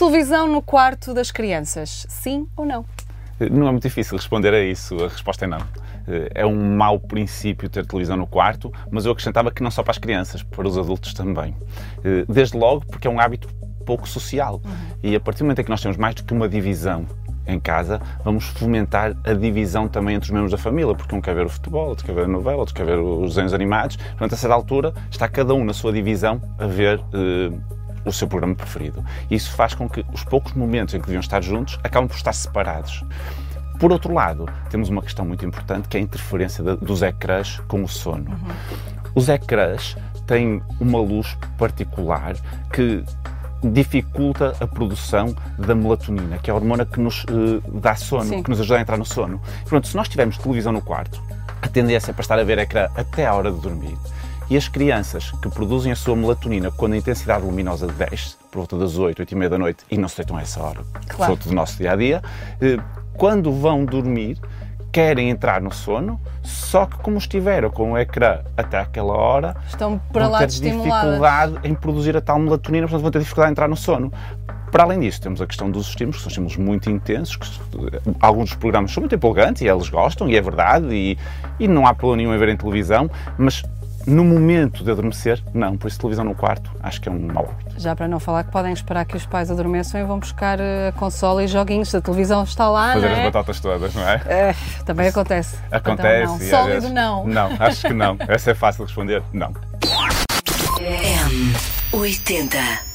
Televisão no quarto das crianças, sim ou não? Não é muito difícil responder a isso. A resposta é não. É um mau princípio ter televisão no quarto, mas eu acrescentava que não só para as crianças, para os adultos também. Desde logo porque é um hábito pouco social. Uhum. E a partir do momento em que nós temos mais do que uma divisão em casa, vamos fomentar a divisão também entre os membros da família, porque um quer ver o futebol, outro quer ver a novela, outro quer ver os desenhos animados. Portanto, a certa altura, está cada um na sua divisão a ver uh, o seu programa preferido. Isso faz com que os poucos momentos em que deviam estar juntos acabem por estar separados. Por outro lado, temos uma questão muito importante que é a interferência de, dos ecrãs com o sono. Uhum. Os ecrãs têm uma luz particular que dificulta a produção da melatonina, que é a hormona que nos uh, dá sono, Sim. que nos ajuda a entrar no sono. Pronto, se nós tivermos televisão no quarto, a tendência é para estar a ver ecrã até a hora de dormir. E as crianças que produzem a sua melatonina quando a intensidade luminosa desce, por volta das 8, 8 e meia da noite, e não se deitam a essa hora, claro. do nosso dia a dia, eh, quando vão dormir, querem entrar no sono, só que como estiveram com o ecrã até aquela hora, estão para lá ter dificuldade em produzir a tal melatonina, portanto vão ter dificuldade em entrar no sono. Para além disso, temos a questão dos estímulos, que são estímulos muito intensos, que alguns dos programas são muito empolgantes e eles gostam, e é verdade, e, e não há problema nenhum em ver em televisão, mas no momento de adormecer, não. Por isso, televisão no quarto, acho que é um mau hábito. Já para não falar que podem esperar que os pais adormeçam e vão buscar eh, a consola e joguinhos. A televisão está lá, Fazer é? as batatas todas, não é? é também acontece. Acontece. Então, não. Sólido, vezes... não. Não, acho que não. Essa é fácil de responder. Não. M80